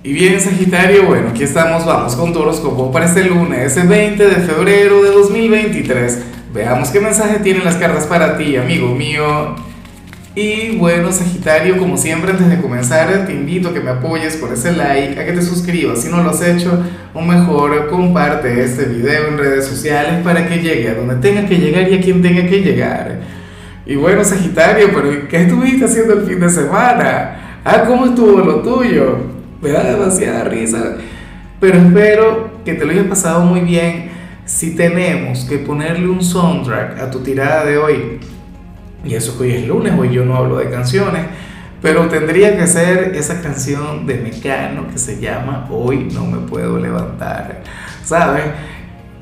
Y bien, Sagitario, bueno, aquí estamos, vamos con tu horóscopo para este lunes, ese 20 de febrero de 2023. Veamos qué mensaje tienen las cartas para ti, amigo mío. Y bueno, Sagitario, como siempre, antes de comenzar, te invito a que me apoyes por ese like, a que te suscribas si no lo has hecho, o mejor, comparte este video en redes sociales para que llegue a donde tenga que llegar y a quien tenga que llegar. Y bueno, Sagitario, pero ¿qué estuviste haciendo el fin de semana? Ah, ¿cómo estuvo lo tuyo? Me da demasiada risa. Pero espero que te lo hayas pasado muy bien. Si tenemos que ponerle un soundtrack a tu tirada de hoy, y eso que hoy es lunes, hoy yo no hablo de canciones, pero tendría que ser esa canción de Mecano que se llama Hoy no me puedo levantar. ¿Sabes?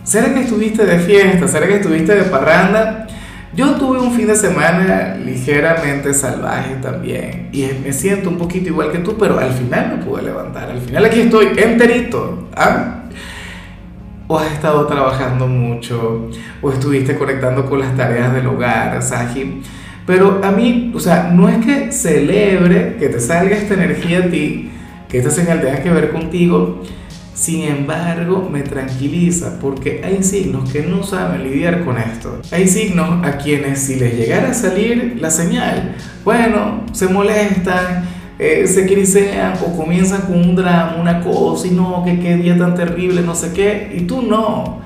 ¿Será que estuviste de fiesta? ¿Será que estuviste de parranda? Yo tuve un fin de semana ligeramente salvaje también y me siento un poquito igual que tú, pero al final me pude levantar. Al final aquí estoy enterito. ¿ah? O has estado trabajando mucho, o estuviste conectando con las tareas del hogar, Saji. Pero a mí, o sea, no es que celebre que te salga esta energía a ti, que esta señal tenga que ver contigo, sin embargo, me tranquiliza porque hay signos que no saben lidiar con esto. Hay signos a quienes si les llegara a salir la señal, bueno, se molestan, eh, se crisean o comienzan con un drama, una cosa y no, que qué día tan terrible, no sé qué, y tú no.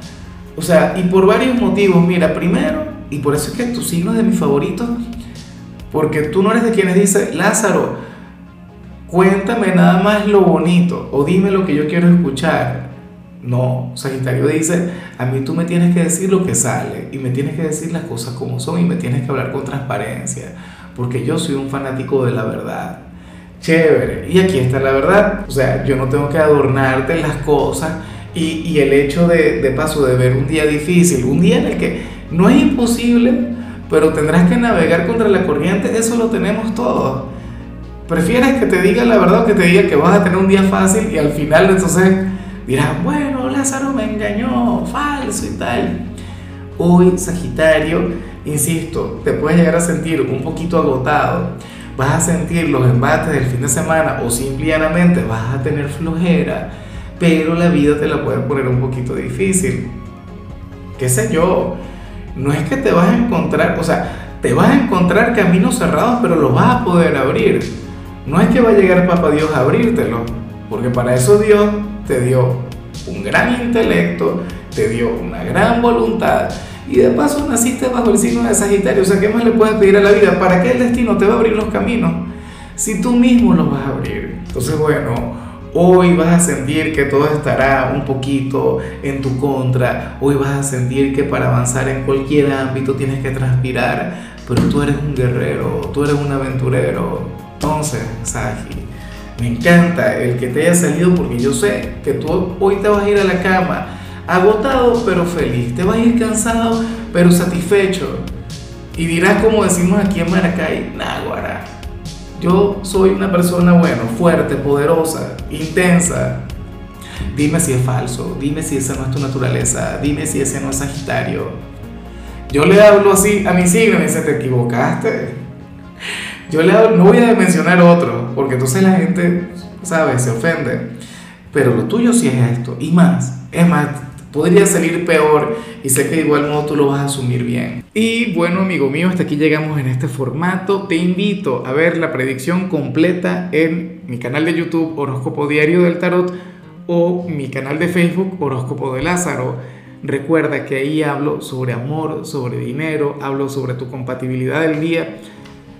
O sea, y por varios motivos, mira, primero, y por eso es que tu signo es de mis favoritos, porque tú no eres de quienes dicen, Lázaro, cuéntame nada más lo bonito o dime lo que yo quiero escuchar. No, Sagitario dice, a mí tú me tienes que decir lo que sale y me tienes que decir las cosas como son y me tienes que hablar con transparencia, porque yo soy un fanático de la verdad. Chévere, y aquí está la verdad, o sea, yo no tengo que adornarte las cosas y, y el hecho de, de paso de ver un día difícil, un día en el que no es imposible, pero tendrás que navegar contra la corriente, eso lo tenemos todos ¿Prefieres que te diga la verdad o que te diga que vas a tener un día fácil y al final entonces dirás, bueno, Lázaro me engañó, falso y tal? Hoy, Sagitario, insisto, te puedes llegar a sentir un poquito agotado, vas a sentir los embates del fin de semana o simplemente vas a tener flojera, pero la vida te la puede poner un poquito difícil. ¿Qué sé yo? No es que te vas a encontrar, o sea, te vas a encontrar caminos cerrados, pero los vas a poder abrir no es que va a llegar Papá Dios a abrírtelo, porque para eso Dios te dio un gran intelecto, te dio una gran voluntad y de paso naciste bajo el signo de Sagitario. O sea, ¿qué más le puedes pedir a la vida? ¿Para qué el destino te va a abrir los caminos? Si tú mismo los vas a abrir. Entonces, bueno, hoy vas a sentir que todo estará un poquito en tu contra. Hoy vas a sentir que para avanzar en cualquier ámbito tienes que transpirar. Pero tú eres un guerrero, tú eres un aventurero entonces, Saji, me encanta el que te haya salido porque yo sé que tú hoy te vas a ir a la cama agotado pero feliz, te vas a ir cansado pero satisfecho. Y dirás como decimos aquí en Maracay, Náguara, yo soy una persona, bueno, fuerte, poderosa, intensa. Dime si es falso, dime si esa no es tu naturaleza, dime si ese no es Sagitario. Yo le hablo así a mi signo y me dice, te equivocaste. Yo no voy a mencionar otro, porque entonces la gente, ¿sabes? Se ofende. Pero lo tuyo sí es esto, y más. Es más, podría salir peor y sé que de igual modo tú lo vas a asumir bien. Y bueno, amigo mío, hasta aquí llegamos en este formato. Te invito a ver la predicción completa en mi canal de YouTube Horóscopo Diario del Tarot o mi canal de Facebook Horóscopo de Lázaro. Recuerda que ahí hablo sobre amor, sobre dinero, hablo sobre tu compatibilidad del día